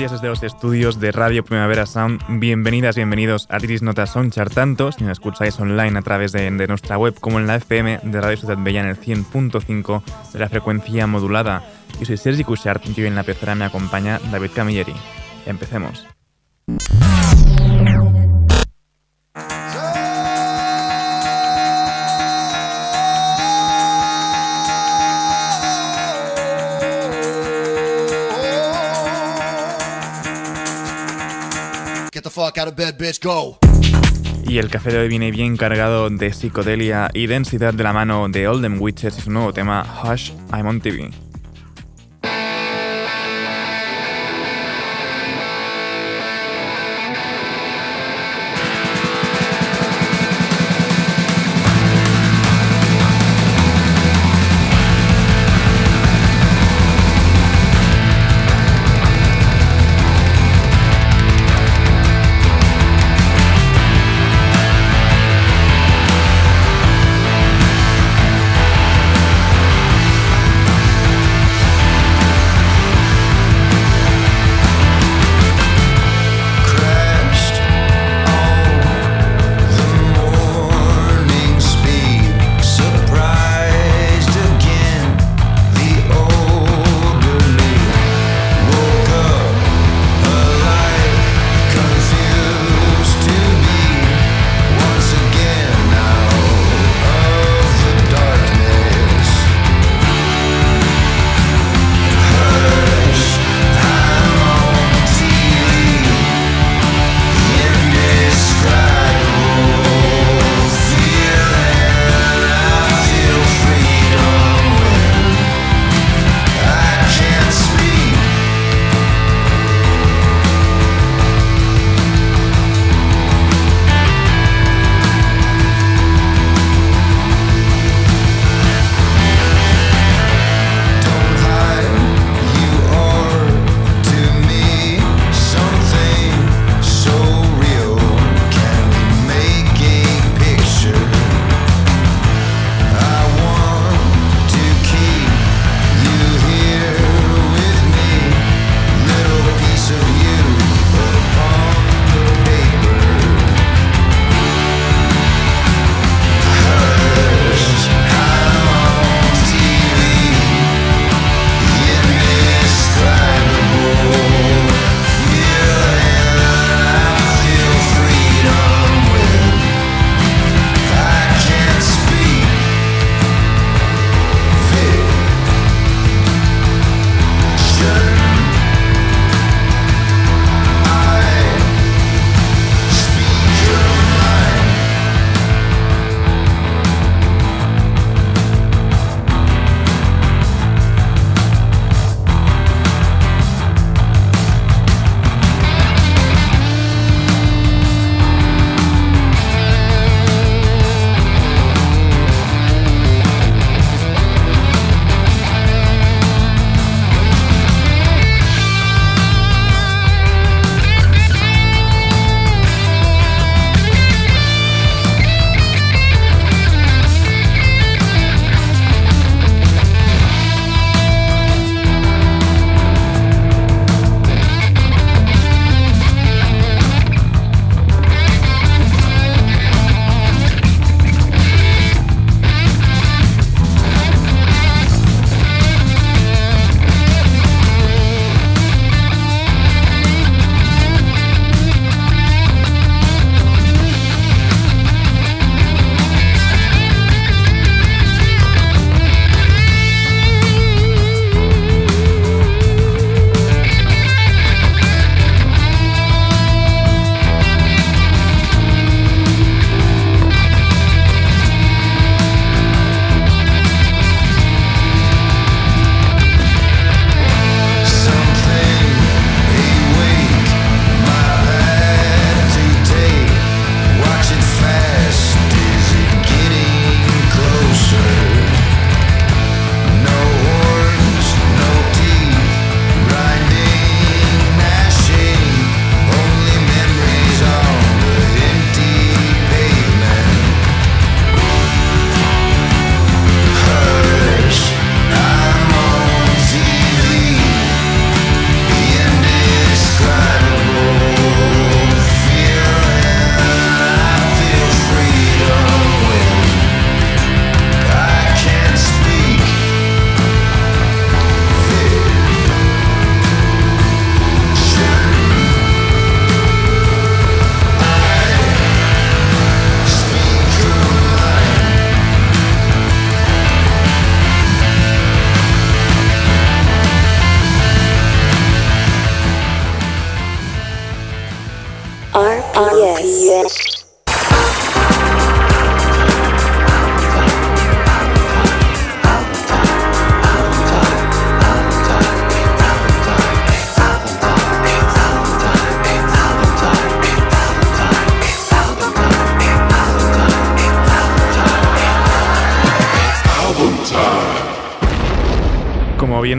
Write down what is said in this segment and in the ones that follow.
Días desde los estudios de Radio Primavera Sound. Bienvenidas, bienvenidos a Tiris Notas Sonchar tanto si nos escucháis online a través de, nuestra web como en la FM de Radio Ciudad Bella en el 100.5 de la frecuencia modulada. Yo soy Sergi Cushart y hoy en la pecera me acompaña David Camilleri. Empecemos. Y el café de hoy viene bien cargado de psicodelia y densidad de la mano de Olden Witches y su nuevo tema Hush, I'm on TV.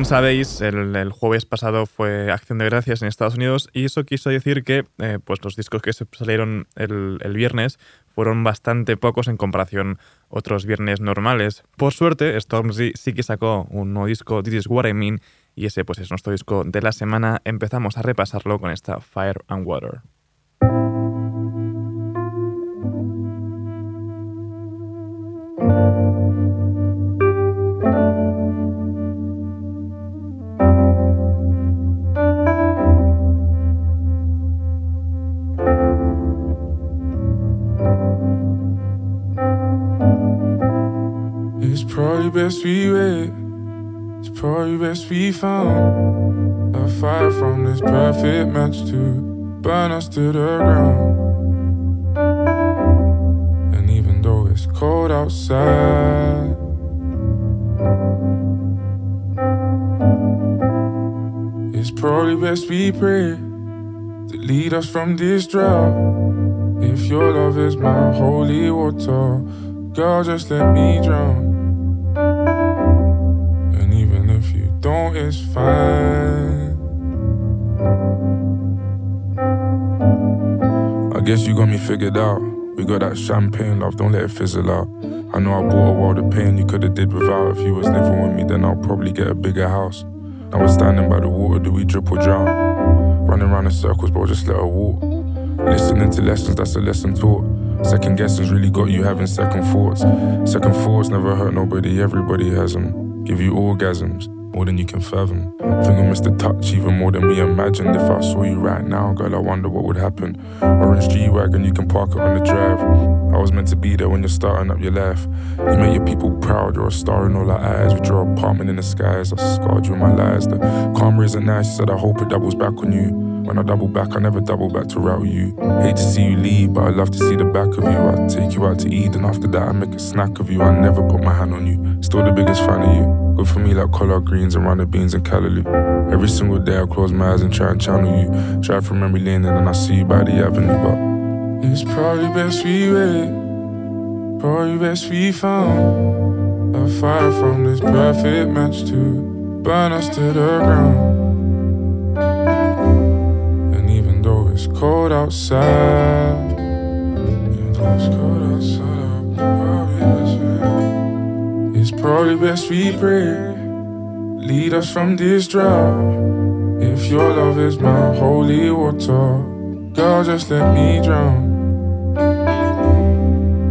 Bien sabéis, el, jueves pasado fue Acción de Gracias en Estados Unidos y eso quiso decir que eh, pues los discos que se salieron el, viernes fueron bastante pocos en comparación otros viernes normales. Por suerte, Stormzy sí que sacó un nuevo disco, This Is What I Mean, y ese pues es nuestro disco de la semana. Empezamos a repasarlo con esta Fire and Water. Best we wait. It's probably best we found a fire from this perfect match to burn us to the ground. And even though it's cold outside, it's probably best we pray to lead us from this drought. If your love is my holy water, girl, just let me drown. Fine. I guess you got me figured out. We got that champagne love, don't let it fizzle out. I know I brought a world of pain you could have did without. If you was living with me, then I'll probably get a bigger house. Now we're standing by the water, do we drip or drown? Running around in circles, bro, just let her walk. Listening to lessons, that's a lesson taught. Second guessing's really got you having second thoughts. Second thoughts never hurt nobody, everybody has them. Give you orgasms more than you can fathom. Think I missed the touch even more than we imagined. If I saw you right now, girl, I wonder what would happen. Orange G Wagon, you can park it on the drive. I was meant to be there when you're starting up your life. You make your people proud, you're a star in all our eyes. With your apartment in the skies, I scarred you in my lies. The karma isn't nice, you said I hope it doubles back on you. When I double back, I never double back to route you. Hate to see you leave, but I love to see the back of you. I take you out to eat, and after that, I make a snack of you. I never put my hand on you. Still the biggest fan of you. Good for me like collard greens and runner beans and callaloo. Every single day I close my eyes and try and channel you. Drive from memory lane and then I see you by the avenue, but it's probably best we wait. Probably best we found a fire from this perfect match to burn us to the ground. And even though it's cold outside, even though it's cold outside, probably best we pray. Lead us from this drought. If your love is my holy water, girl, just let me drown.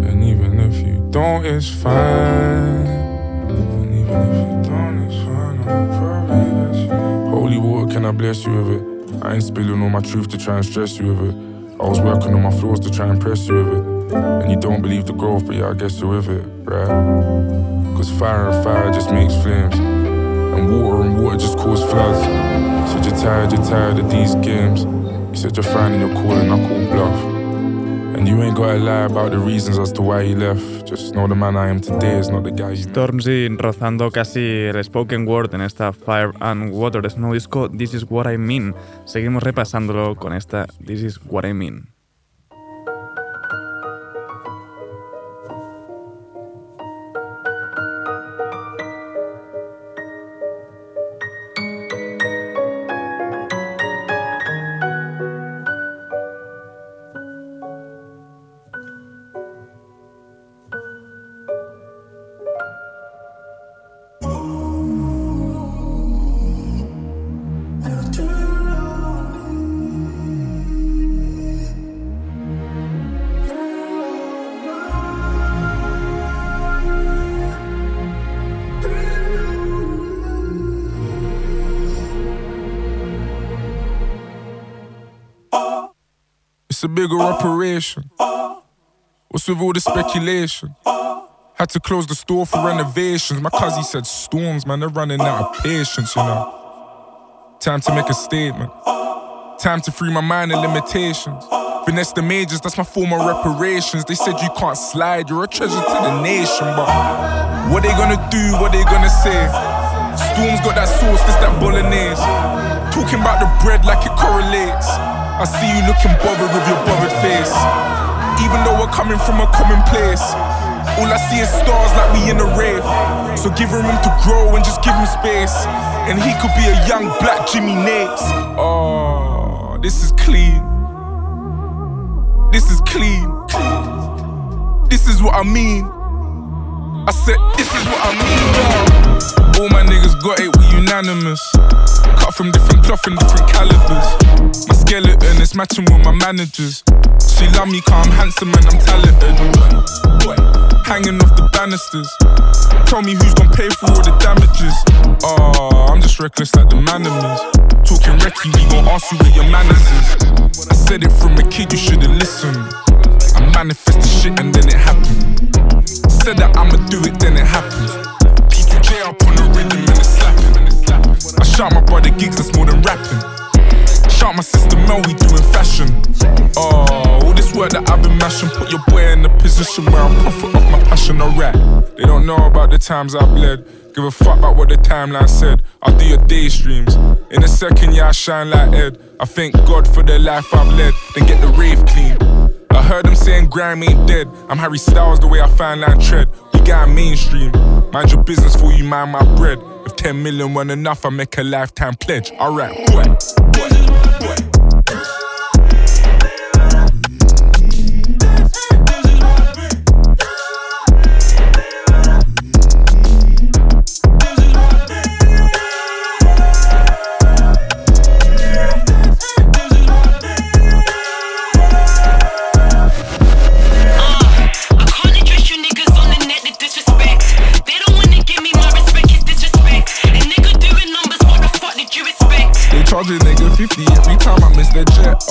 And even if you don't, it's fine. And even if you don't, it's fine. I'm probably Holy water, can I bless you with it? I ain't spilling all my truth to try and stress you with it. I was working on my flaws to try and press you with it. And you don't believe the growth, but yeah, I guess you're with it, right? Cause fire and fire just makes flames. And water and water just cause floods. Said you're tired, you're tired of these games. You said you're finding your calling, I call bluff. And you ain't gotta lie about the reasons as to why you left. Just know the man I am today is not the guy you Stormzy rozando casi el spoken word en esta Fire and Water su nuevo disco This Is What I Mean. Seguimos repasándolo con esta This Is What I Mean. It's a bigger operation. What's with all the speculation? Had to close the store for renovations. My cousin said storms, man, they're running out of patience, you know. Time to make a statement. Time to free my mind of limitations. Finesse the majors, that's my form of reparations. They said you can't slide, you're a treasure to the nation, but what they gonna do, what they gonna say? Storms got that sauce, this that bolognese. Talking about the bread like it correlates. I see you looking bothered with your bothered face. Even though we're coming from a common place. All I see is stars like we in a rave. So give him room to grow and just give him space. And he could be a young black Jimmy Nates. Oh, this is clean. This is clean. This is what I mean. I said, this is what I mean. All my niggas got it, we unanimous. Cut from different cloth and different calibers. My skeleton is matching with my managers. She love me cause I'm handsome and I'm talented. Hanging off the banisters. Tell me who's gonna pay for all the damages. Oh, I'm just reckless like the Manimals. Talking recce, we gon' ask you where your manners is. I said it from a kid, you should've listened. I manifest the shit and then it happened. Said that I'ma do it, then it happens. Shout my brother gigs, that's more than rapping. Shout my sister Mel, we doing fashion. Oh, all this work that I've been mashing, put your boy in a position where I'm profit off my passion, alright. They don't know about the times I bled. Give a fuck about what the timeline said. I'll do your day streams. In a second, yeah, I shine like Ed. I thank God for the life I've led, then get the rave clean. I heard them saying grime ain't dead. I'm Harry Styles the way I find line tread. Got mainstream. Mind your business for you, mind my bread. If 10 million weren't enough, I make a lifetime pledge. Alright.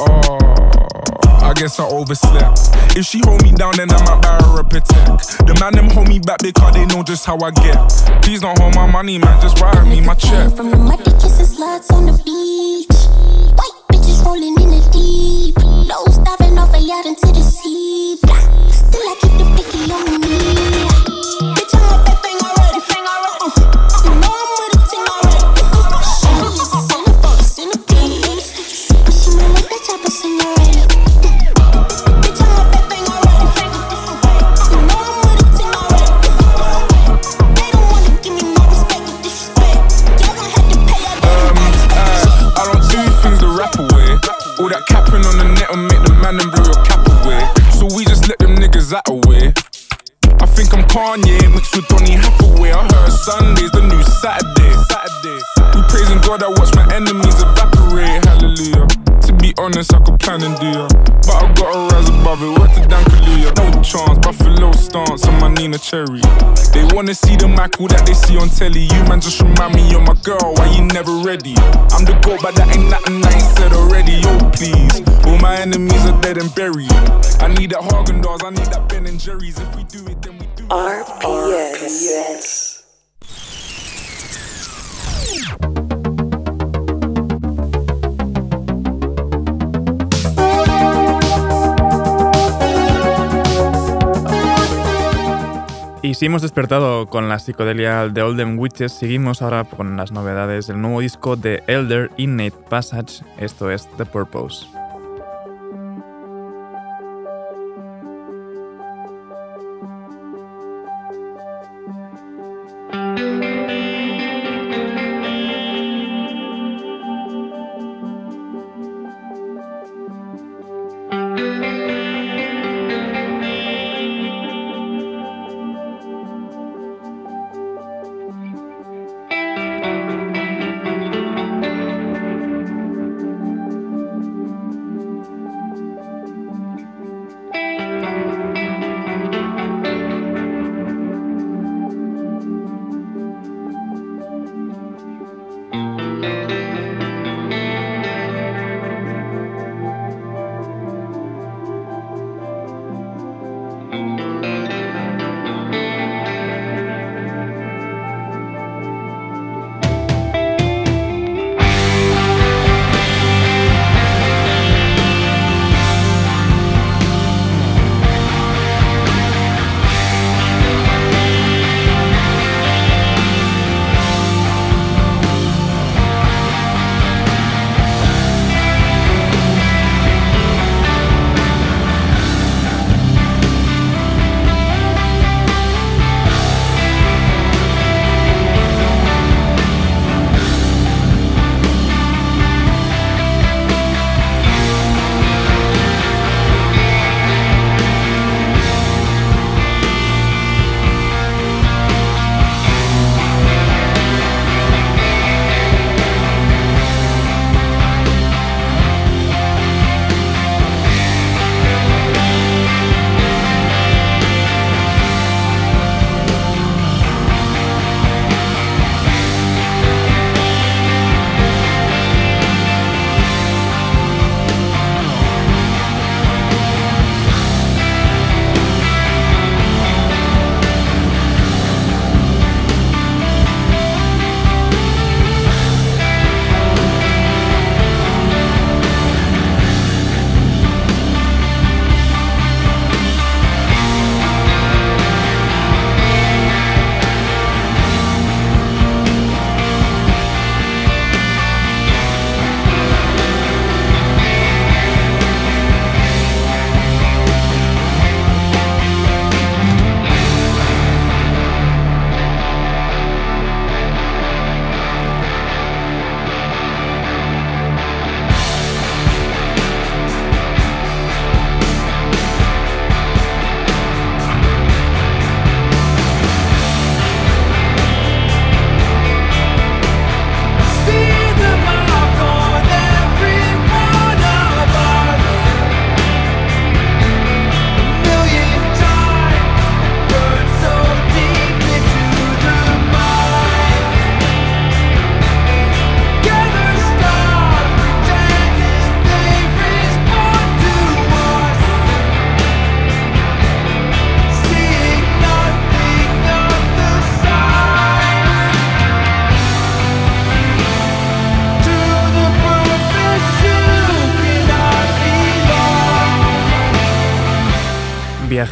Oh, I guess I overslept. If she hold me down, then I might buy her a protect. The man them hold me back because they know just how I get. Please don't hold my money, man, just wire me my check. From the muddy kisses, sluts on the beach. White bitches rolling in the deep. Lows diving off a yacht into the sea. Cherry. They wanna see the Michael that they see on telly. You man just remind me you're my girl. Why you never ready? I'm the goat, but that ain't nothing I ain't said already. Oh please, all my enemies are dead and buried. I need that Häagen-Dazs, I need that Ben and Jerry's. If we do it, then we do it. RPS. Y si hemos despertado con la psicodelia de Olden Witches, seguimos ahora con las novedades del nuevo disco de Elder Innate Passage, esto es The Purpose.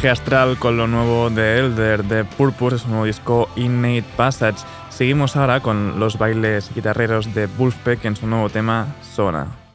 Astral con lo nuevo de Elder, de Purpose, su nuevo disco Innate Passage. Seguimos ahora con los bailes guitarreros de Wolfpack en su nuevo tema Sona.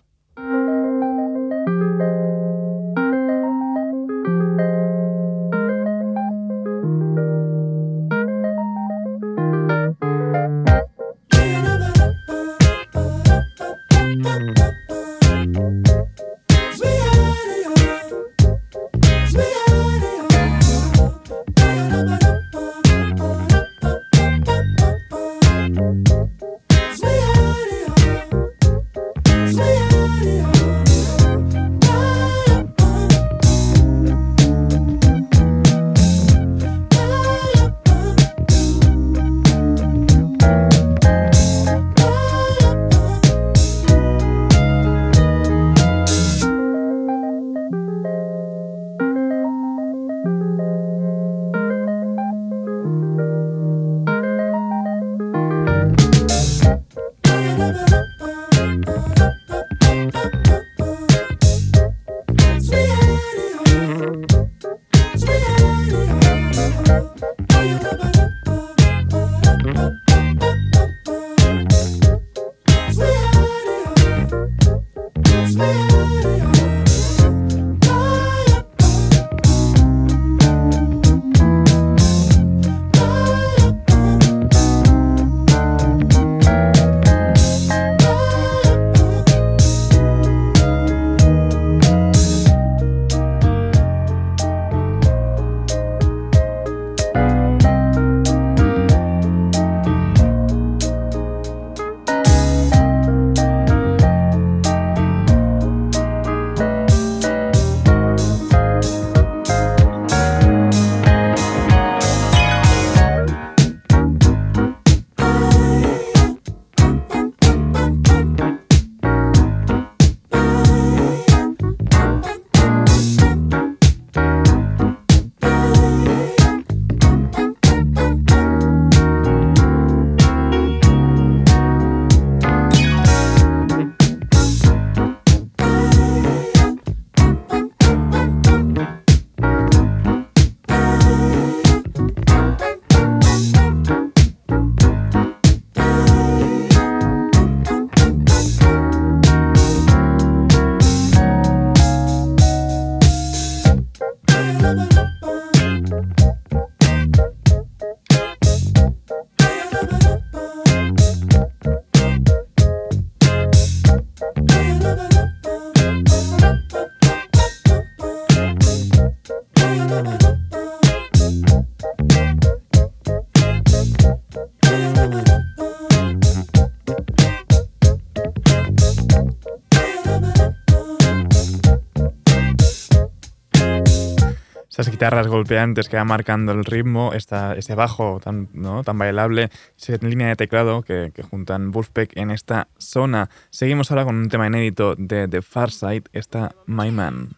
Guitarras golpeantes que va marcando el ritmo, esta, ese bajo tan, ¿no? tan bailable, esa línea de teclado que, que, juntan Wolfpack en esta zona. Seguimos ahora con un tema inédito de The Far Side, esta My Man.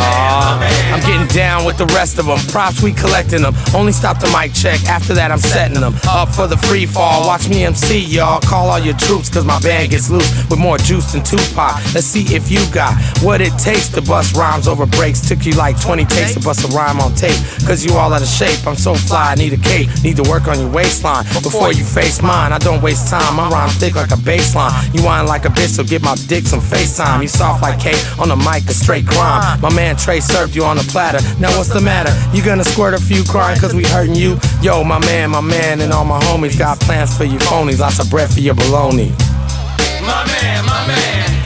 Yeah. I'm getting down with the rest of them. Props, we collecting them. Only stop the mic check. After that, I'm setting them up for the free fall. Watch me MC, y'all. Call all your troops, cause my band gets loose with more juice than Tupac. Let's see if you got what it takes to bust rhymes over breaks. Took you like 20 takes to bust a rhyme on tape. Cause you all out of shape. I'm so fly, I need a cape. Need to work on your waistline before you face mine. I don't waste time. My rhyme thick like a baseline. You whine like a bitch, so get my dick some FaceTime. You soft like Kate on the mic, a straight crime. My man Trey served you on the platter. Now what's the matter? You gonna squirt a few crying cause we hurting you? Yo, my man, my man, and all my homies got plans for you phonies. Lots of bread for your baloney. My man, my man.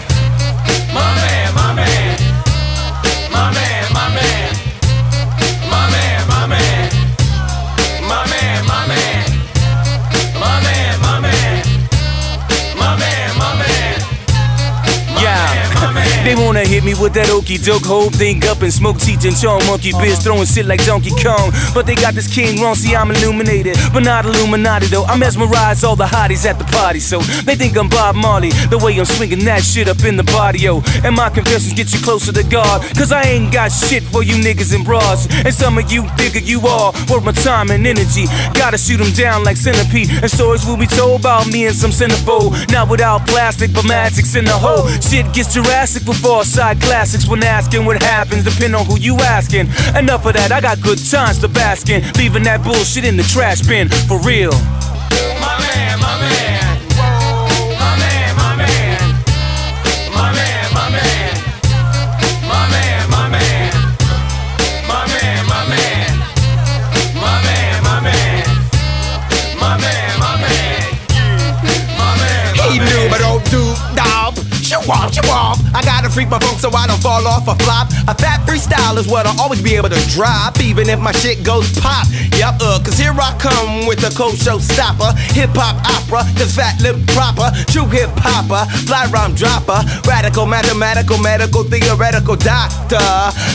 Me with that okey doke, hold thing up and smoke Cheech and Chong monkey biz, throwing shit like Donkey Kong. But they got this king wrong, see I'm illuminated, but not Illuminati though. I mesmerize all the hotties at the party, so they think I'm Bob Marley. The way I'm swinging that shit up in the yo. And my confessions get you closer to God, cause I ain't got shit for you niggas and bras. And some of you figure you are worth my time and energy. Gotta shoot them down like centipede, and stories will be told about me and some centerfold. Not without plastic, but magic's in the hole. Shit gets Jurassic before side classics when asking what happens, depend on who you asking. Enough of that, I got good times to bask in, leaving that bullshit in the trash bin for real. Freak my funk so I don't fall off a flop. A fat freestyle is what I'll always be able to drop, even if my shit goes pop. Yup, uh, cause here I come with the cold showstopper. Hip hop opera, the fat lip proper. True hip hopper, fly rhyme dropper. Radical, mathematical, medical, theoretical doctor.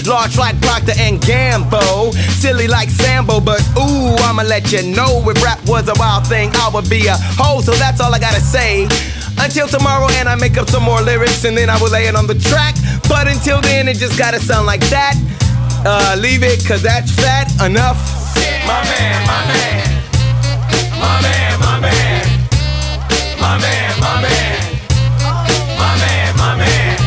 Large like Procter and Gambo. Silly like Sambo, but ooh, I'ma let you know if rap was a wild thing, I would be a hoe. So that's all I gotta say. Until tomorrow, and I make up some more lyrics, and then I will lay it on the track. But until then, it just gotta sound like that. Uh, leave it, cause that's fat enough. My man, my man. My man, my man. My man, my man. My man, my man.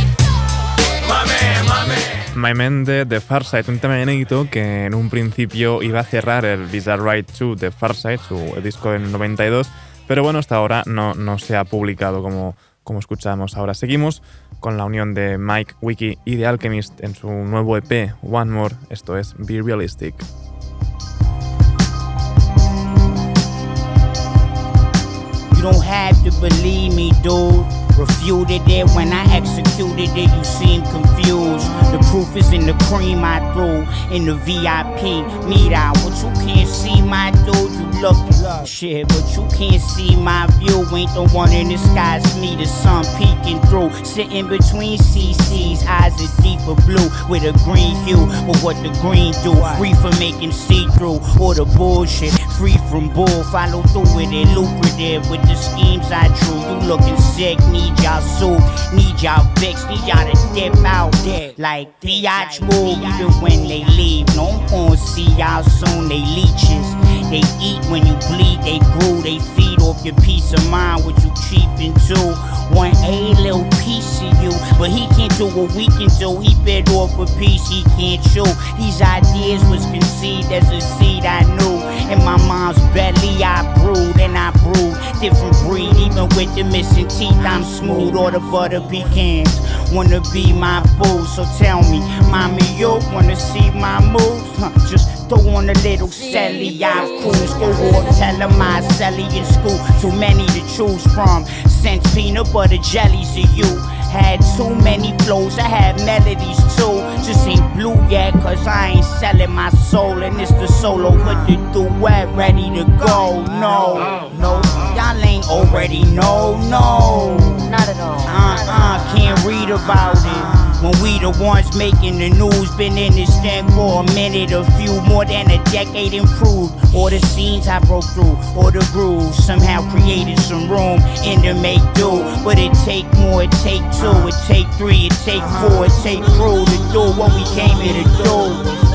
My man, my man. My Man de The Pharcyde, un tema inédito que en un principio iba a cerrar el Bizarre Ride 2 de Pharcyde, su disco del 92, pero bueno, hasta ahora no, no se ha publicado como, como escuchamos ahora. Seguimos con la unión de Mike, Wiki y The Alchemist en su nuevo EP One More, esto es Be Realistic. Refuted it when I executed it, you seem confused. The proof is in the cream I threw in the VIP meet out. But you can't see my dude, you look shit, but you can't see my view. Ain't the one in the sky, it's me, the sun peeking through. Sitting between CC's, eyes are deeper blue with a green hue. But what the green do? Free from making see through all the bullshit. Free from bull, follow through with it. Lucrative with the schemes I drew. You looking sick, need y'all soup, need y'all fix, need y'all to dip out. there Like biatch move, even when they leave. No one see y'all soon, they leeches. They eat when you bleed, they grew, they feed off your peace of mind, what you cheap to. Want a little piece of you, but he can't do what we can do. He bit off a piece he can't chew. These ideas was conceived as a seed I knew. In my mom's belly, I brewed and I brewed. Different breed, even with the missing teeth, I'm smooth. Or the butter pecans wanna be my boo. So tell me, mommy, you wanna see my moves? Huh, just throw on a little celly, I cruise. Go off, tell them I celly in school. Too many to choose from. Since peanut butter jellies to you. Had too many flows, I had melodies too. Just ain't blue yet, cause I ain't selling my soul. And it's the solo with the duet ready to go. No, no, y'all ain't already know, no. Not at all. Uh uh, can't read about it. When we the ones making the news, been in this thing for a minute, a few more than a decade improved. All the scenes I broke through, all the grooves, somehow created some room in the make do. But it take more, it take two, it take three, it take four, it take crew to do what we came here to do.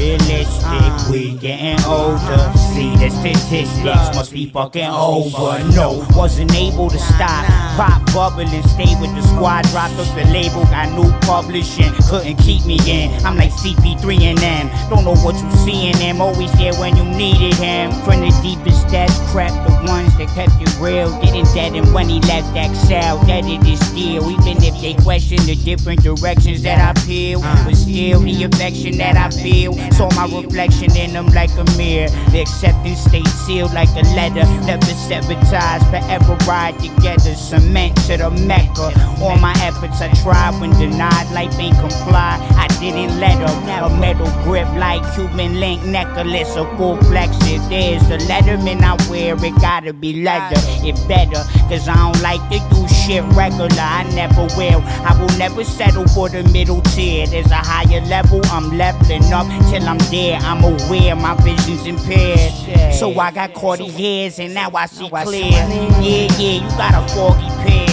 Realistic, we getting older. See the statistics must be fucking over. No, wasn't able to stop. Pop bubbling, stay with the squad. Dropped up the label, got new publishing. Couldn't keep me in. I'm like CP3 and them. Don't know what you see in them. Always there when you needed him. From the deepest depths, crept the ones that kept it real. Didn't dead him when he left Excel. That it is still. Even if they question the different directions that I peel. But still the affection that I feel. Saw my reflection in them like a mirror. The acceptance stayed sealed like a letter. Never sabotage, forever ride together. Cement to the Mecca. All my efforts I tried when denied, life ain't comply. I didn't let her. A metal grip like Cuban link necklace, a full flex. If there's a letterman I wear, it gotta be leather. It better, cause I don't like to do shit regular. I never will. I will never settle for the middle tier. There's a higher level, I'm leveling up till I'm there. I'm aware my vision's impaired. So I got caught hairs and now I see clear. Yeah, yeah, you got a foggy pair.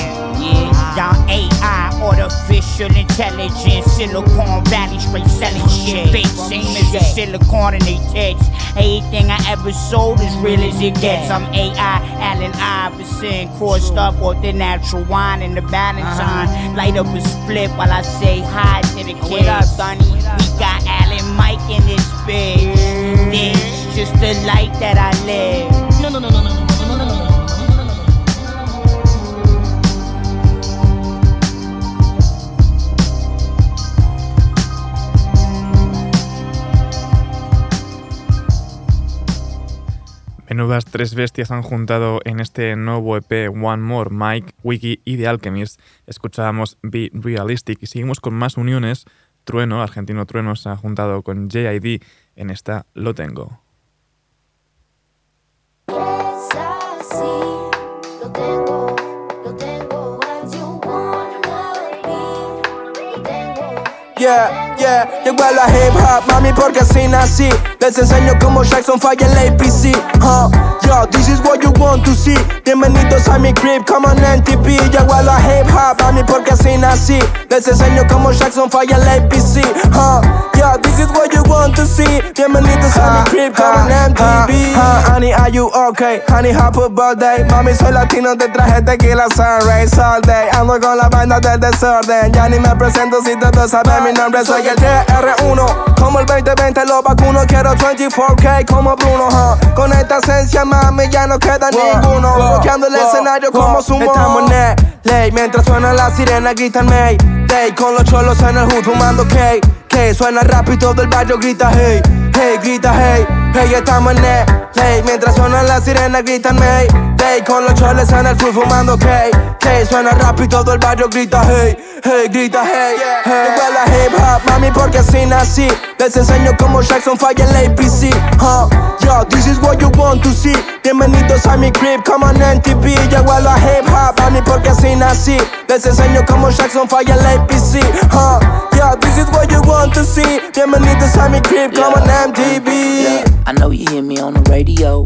Y'all AI, artificial intelligence, Silicon Valley, straight selling shit. Fake same as the silicon in they text. Anything I ever sold is real as it gets. I'm AI, Allen Iverson, crossed up with the natural wine and the Valentine. Uh-huh. Light up a split while I say hi to the kids. What up, Sonny? We got Allen Mike in this bitch. This just the life that I live. No, no, no, no, no. Menudas tres bestias han juntado en este nuevo EP One More, Mike, Wiki y The Alchemist. Escuchábamos Be Realistic y seguimos con más uniones. Trueno, argentino Trueno, se ha juntado con JID en esta Lo Tengo. Yes, I see. Lo tengo, lo tengo as you wanna be. Lo tengo. Yeah, yeah, llegó a la hip hop, mami, porque así nací. Les enseño cómo Jackson falla el APC. Huh? Yo, this is what you want to see. Bienvenidos a mi crib, come on NTP. Llegó a la hip hop, mami, porque así nací. Les enseño cómo Jackson falla el APC. Huh? Yo, this is what you want to see. Bienvenidos a mi crib, come on. Huh? Honey, are you okay? Honey, happy birthday. Mami, soy latino, te traje tequila sunrise all day. Ando con la banda del desorden. Ya ni me presento si todos saben mi nombre. Soy el TR1. Como el 2020 lo vacuno. Quiero 24K como Bruno. huh? Con esta esencia, mami, ya no queda ninguno. Bloqueando el escenario como sumo. Estamos en ley. Mientras suena la sirena, gritan May. Day con los cholos en el hood fumando K. K suena rap y todo el barrio grita hey. Hey, grita hey. Hey, estamos en ley. Mientras suena la sirena, gritan May. Day con los choles en el hood fumando K. K suena rap y todo el barrio grita hey. Hey, grita hey. Hey, Llegó a la hip hop, mami, porque así nací. Les enseño cómo Jackson falla el APC. Huh? Yo, this is what you want to see. Bienvenidos a mi crib, come on NTV. Llegó a la hip hop, mami, porque así nací. Les enseño cómo Jackson falla el APC. Huh? Yo, this is what you want to see. Bienvenidos a mi crib, come on MTV. I know you hear me on the radio.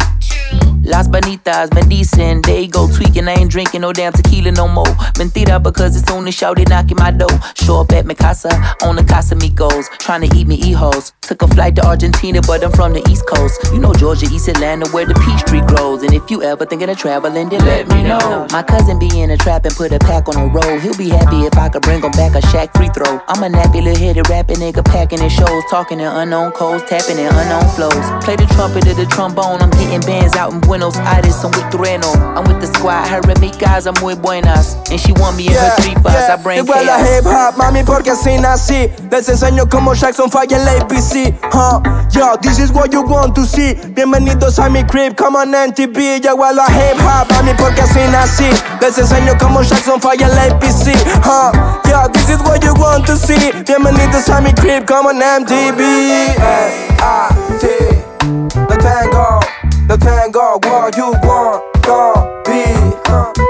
Las Bonitas, bendicen, they go tweaking. I ain't drinking no damn tequila no more. Mentira, because as only shouted knocking my door. Show up at mi casa, on the Casamigos. Trying to eat me e-hoes. Took a flight to Argentina, but I'm from the East Coast. You know Georgia, East Atlanta, where the peach tree grows. And if you ever thinking of traveling, then let me know. My cousin be in a trap and put a pack on the road. He'll be happy if I could bring him back a shack free throw. I'm a nappy little headed rapping nigga packing his shows. Talking in unknown codes, tapping in unknown flows. Play the trumpet or the trombone. I'm getting bands out in Buenos Aires. I'm with Trueno. I'm with the squad. Her amigas, I'm muy buenas. And she want me in her three bus. I bring Llegó a la hip chaos. hop, mami, porque así nací. Les enseño cómo Jackson falla el APC. Huh? Yo, this is what you want to see. Bienvenidos a mi crib, come on MTV. Llegó a la hip hop, mami, porque así nací. Les enseño cómo Jackson falla el APC. Huh? Yo, this is what you want to see. Bienvenidos a mi crib, come on MTV. S-I-T. The tango, the tango, what you want, go be.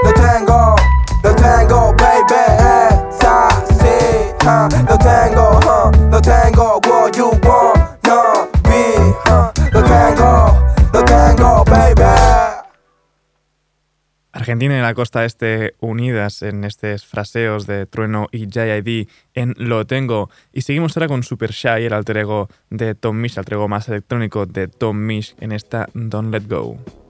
The tango, Argentina y la costa este unidas en estos fraseos de Trueno y JID en Lo Tengo. Y seguimos ahora con Super Shy, el alter ego de Tom Misch, el alter ego más electrónico de Tom Misch en esta Don't Let Go.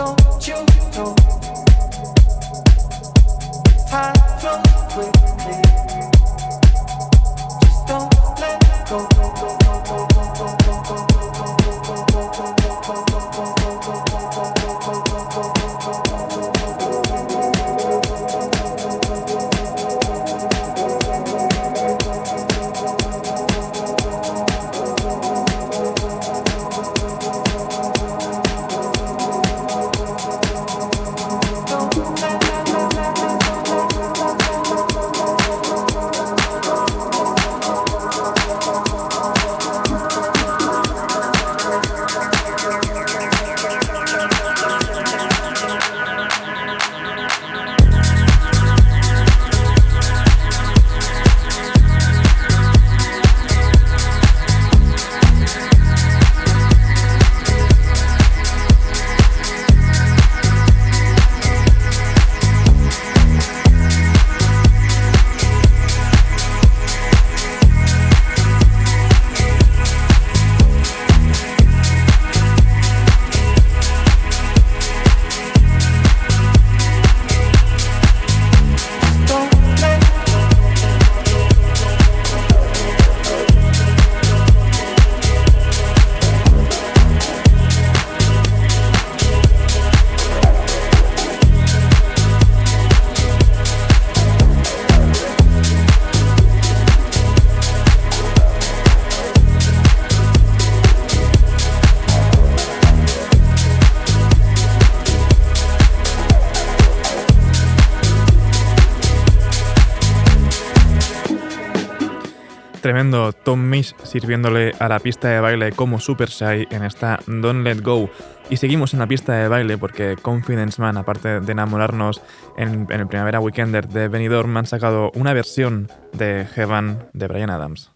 Don't you know? Time flows with Tremendo Tom Misch sirviéndole a la pista de baile como Super Shy en esta Don't Let Go. Y seguimos en la pista de baile porque Confidence Man, aparte de enamorarnos en, el Primavera Weekender de Benidorm, han sacado una versión de Heaven de Brian Adams.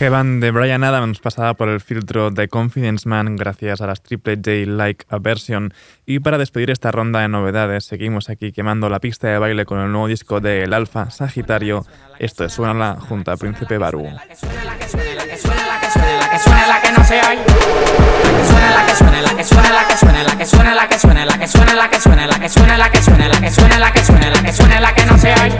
Heaven de Brian Adams pasada por el filtro de Confidence Man gracias a las Triple J Like a Version. Y para despedir esta ronda de novedades, seguimos aquí quemando la pista de baile con el nuevo disco de El Alfa Sagitario. Esto es Suena junto a Príncipe Baru. La que suene, la que suene, la que suene, la que no se oye. La que suene, la que suene, la que suene, la que suene, la que suene, la que suene, la que suene, la que suene, la que suene, la que suene, la que suene, la que suene, la que suene, la que no se oye.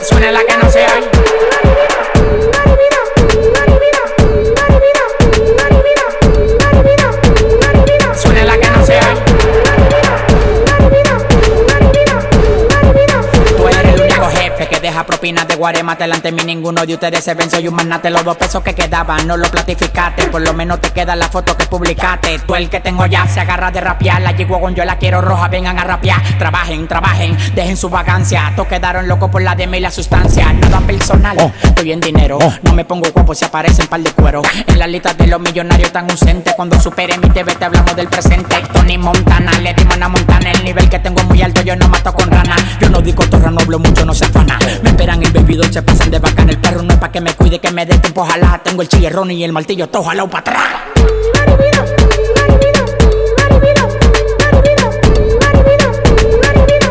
Suene la que no se oye. Deja propinas de guaremate delante de mí ninguno de ustedes se ven soy un manate los dos pesos que quedaban no lo platificaste. Por lo menos te queda la foto que publicaste. Tú el que tengo ya se agarra de rapear la con yo la quiero roja vengan a rapear. Trabajen trabajen dejen su vagancia. Todos quedaron locos por la dema y la sustancia. Nada personal estoy en dinero. No me pongo guapo si aparecen par de cuero en las listas de los millonarios tan ausentes. Cuando supere mi TV te hablamos del presente. Tony Montana le dimos una montana. El nivel que tengo es muy alto yo no mato con rana. Yo no digo torra no hablo mucho no se afana me esperan el baby se pasan de bacán el perro no es pa' que me cuide que me dé tiempo ojalá tengo el chillerrón y el martillo todo jalado para atrás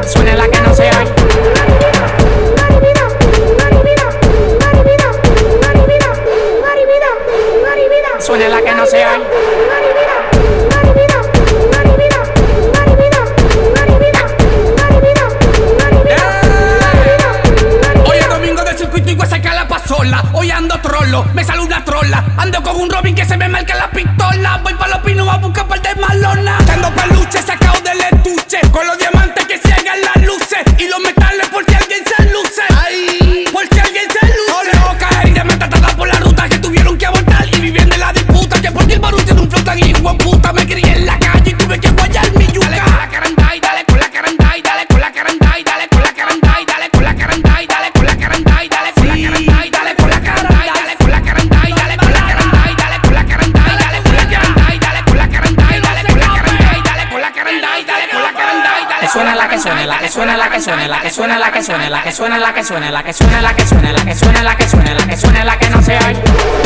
Suena la que no se oye. Suena la que no se oye. Ando con un Robin que se me marca la pistola. Voy pa' los pinos a buscar par de malona. Ando peluche sacado del estuche. Con los diamantes que ciegan las luces. Y los metales suene, la que suene, la que suene, la que suene, la que suene, la que suene, la que suene, la que suene, la que no se oye.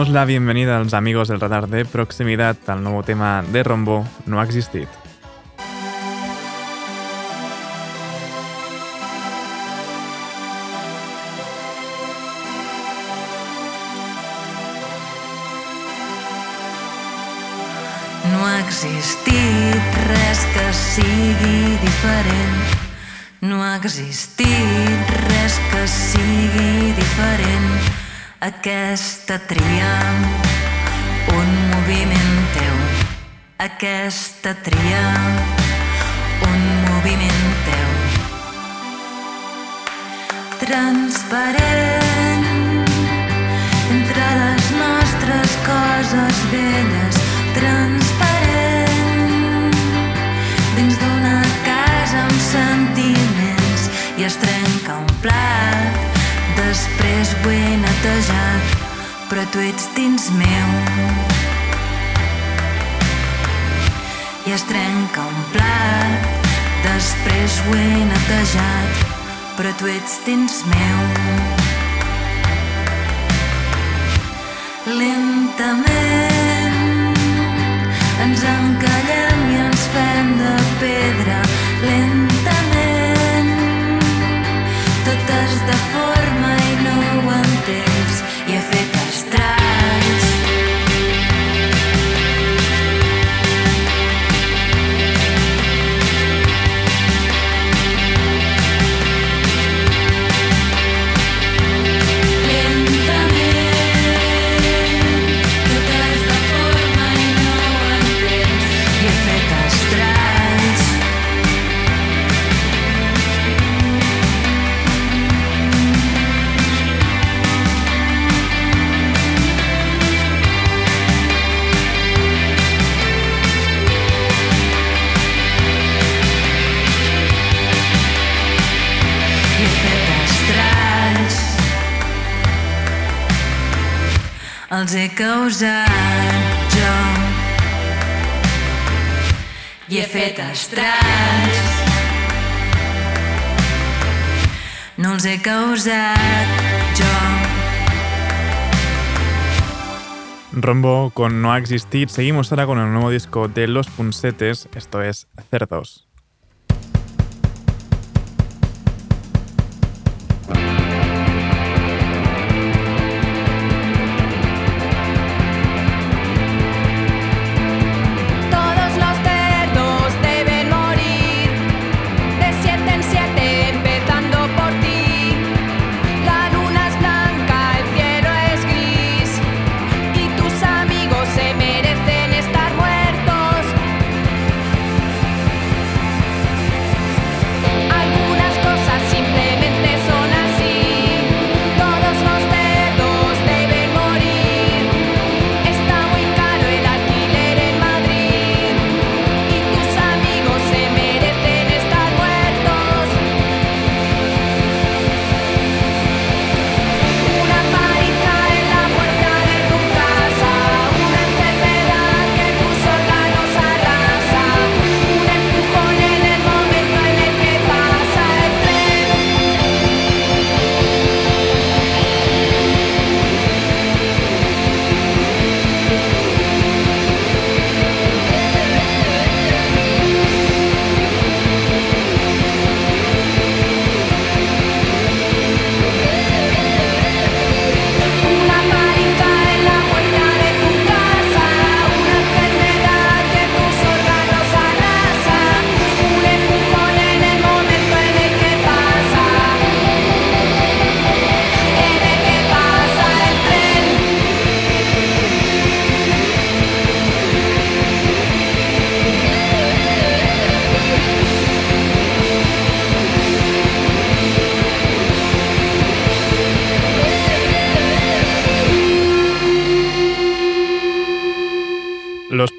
Damos la bienvenida a los amigos del radar de proximidad al nuevo tema de Rombo, No ha. No ha existit res que sigui. No ha existit res que sigui. Aquesta tria, un moviment teu. Aquesta tria, un moviment teu. Transparent entre les nostres coses velles transparent dins d'una casa amb sentiments i es trenca un plat després ho he netejat però tu ets dins meu. I es trenca un plat. Després ho he netejat però tu ets dins meu. Lentament ens encallem i ens fem de pedra atrás. Els he causat jo. I he fet estralls. No els he causat jo. Rombo con No ha existit. Seguimos ahora con el nuevo disco de Los Punsetes. Esto es Cerdos.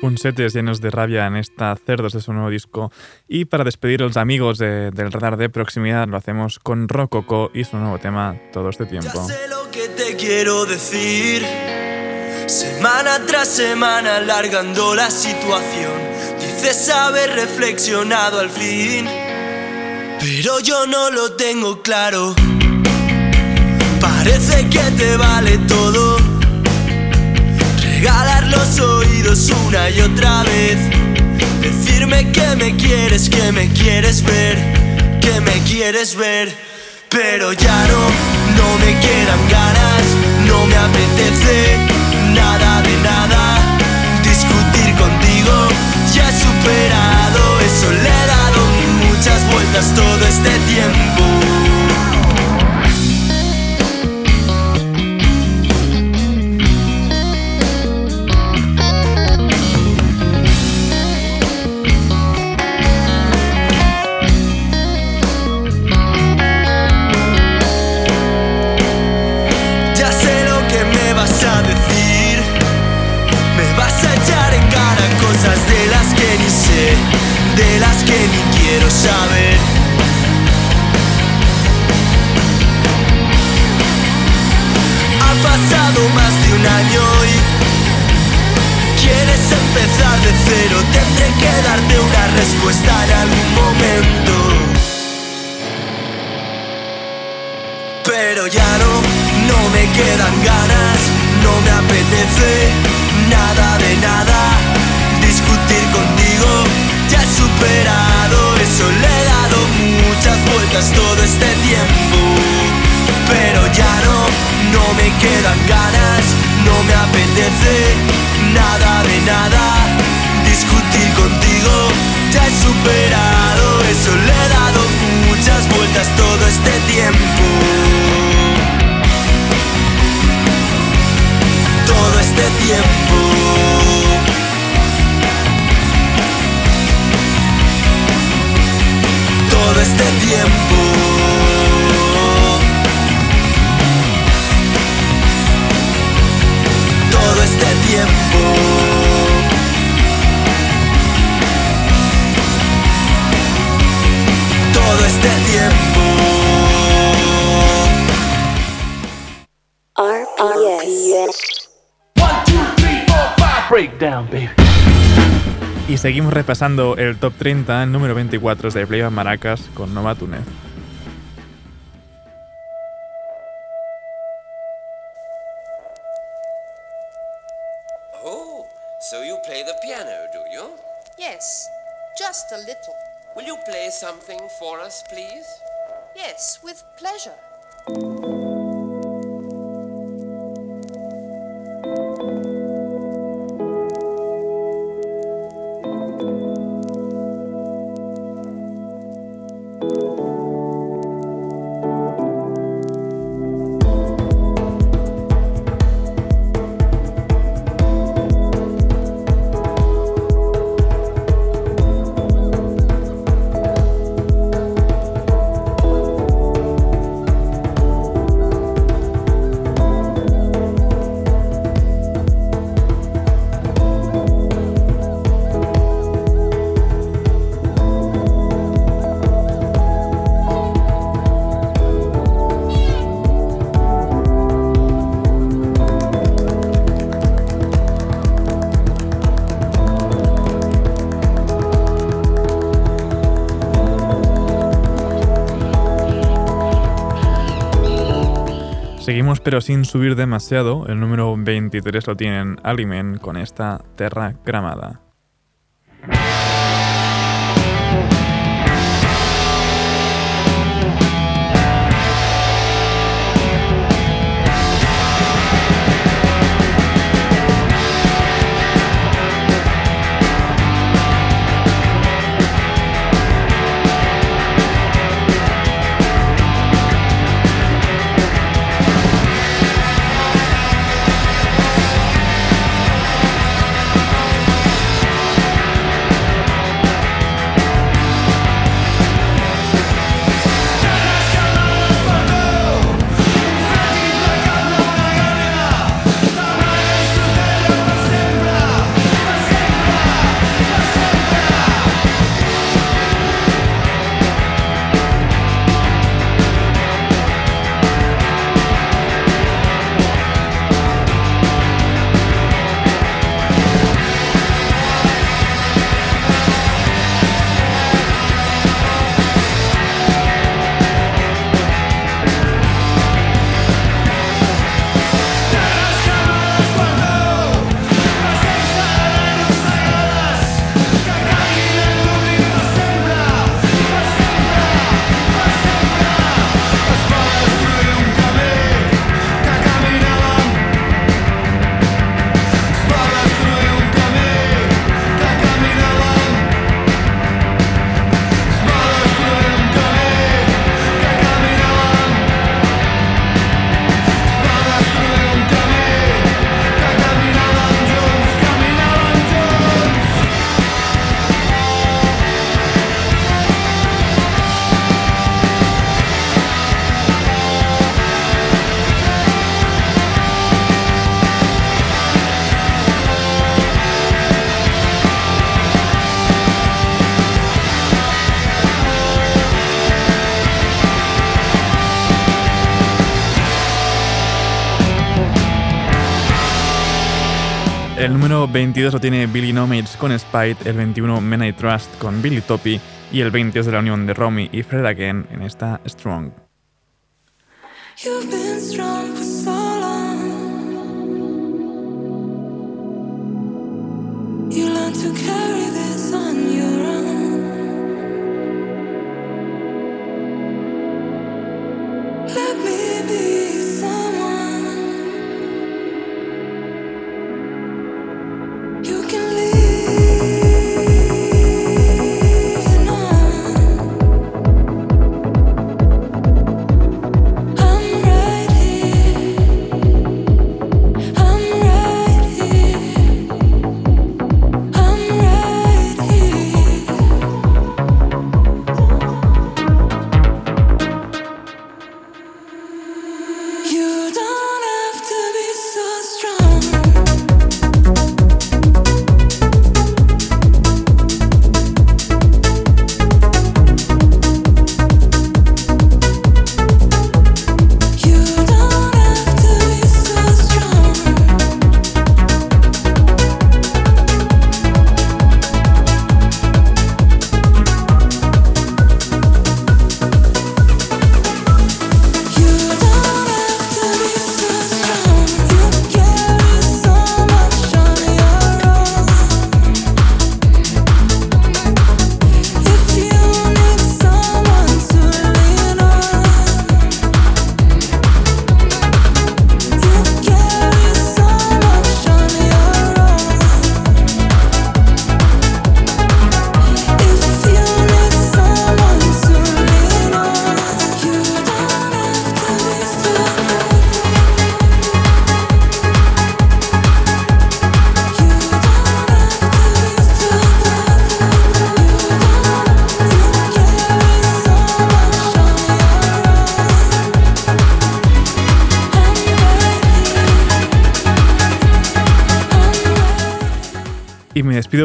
Punsetes llenos de rabia en esta Cerdos de su nuevo disco. Y para despedir a los amigos de- del radar de proximidad lo hacemos con Rococo y su nuevo tema Todo este tiempo. que te quiero decir. Semana tras semana alargando la situación. Dices haber reflexionado al fin. Pero yo no lo tengo claro. Parece que te vale todo. Regalar los oídos una y otra vez. Decirme que me quieres, que me quieres ver, que me quieres ver. Pero ya no, no me quedan ganas, no me apetece nada de nada. Discutir contigo ya he superado eso, le he dado muchas vueltas todo este tiempo. Pasado más de un año y quieres empezar de cero. Tendré que darte una respuesta en algún momento. Pero ya no, no me quedan ganas, no me apetece nada de nada. Discutir contigo, ya he superado eso, le he dado muchas vueltas todo este tiempo. Me quedan ganas, no me apetece nada de nada. Discutir contigo, ya he superado eso, le he dado muchas vueltas todo este tiempo. Todo este tiempo. Todo este tiempo. Breakdown, baby. Y seguimos repasando el top 30, el número 24 es de Playback Maracas con Nova Túnez. Oh, so you play the piano, do you? Yes, just a little. Will you play something for us, please? Yes, with pleasure. Pero sin subir demasiado. El número 23 lo tienen Aliment con esta Terra Gramada. 22 lo tiene Billy Nomates con Spite, el 21 Men I Trust con Billy Toppy y el 20 es de la unión de Romy y Fred Again en esta Strong. You've been strong for so long. You learn to carry this on your own. Let me be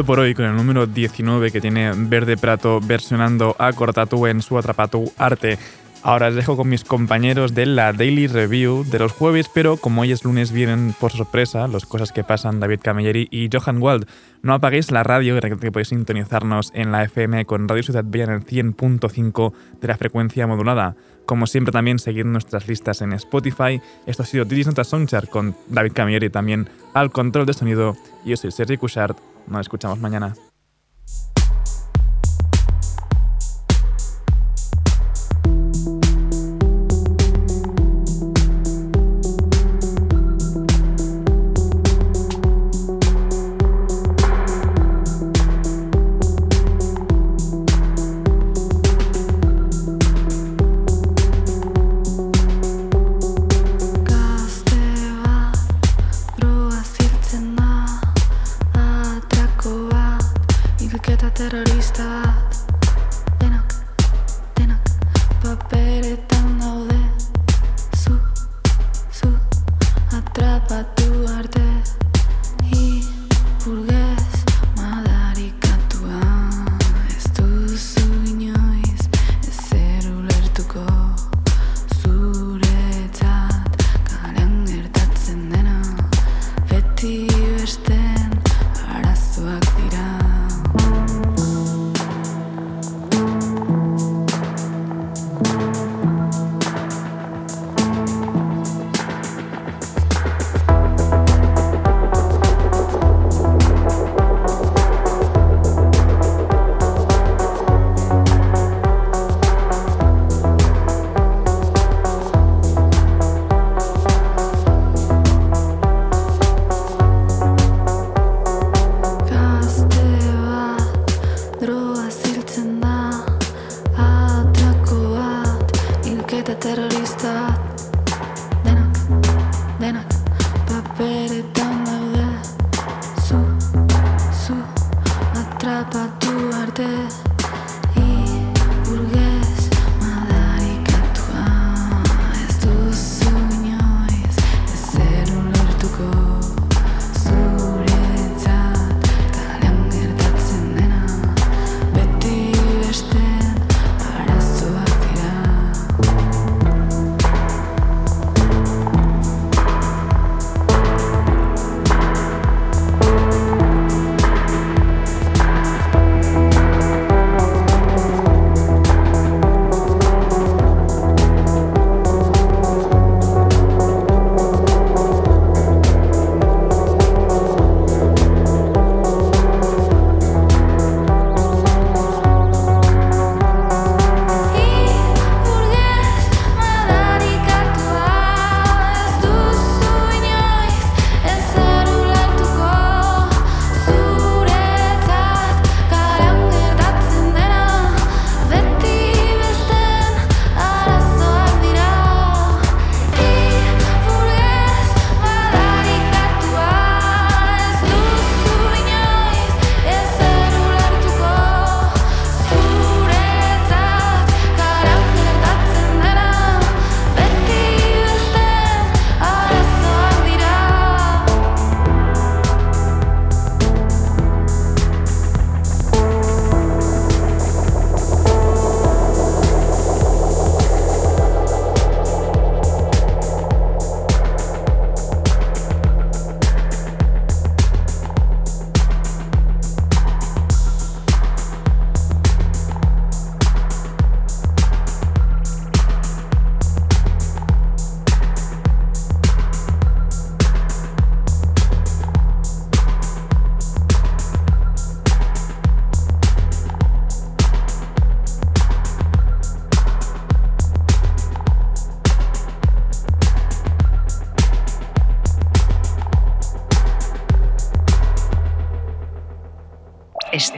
Por hoy con el número 19 que tiene Verde Prato versionando a Cortatú en su Atrapatú Arte. Ahora os dejo con mis compañeros de la Daily Review de los jueves, pero como hoy es lunes vienen por sorpresa las cosas que pasan David Camilleri y Johan Wald. No apaguéis la radio, que podéis sintonizarnos en la FM con Radio Ciudad Bella en el 100.5 de la frecuencia modulada. Como siempre también seguid nuestras listas en Spotify. Esto ha sido Didis Nota Songchart con David Camilleri también al control de sonido. Yo soy Sergi Cushart. Nos escuchamos mañana.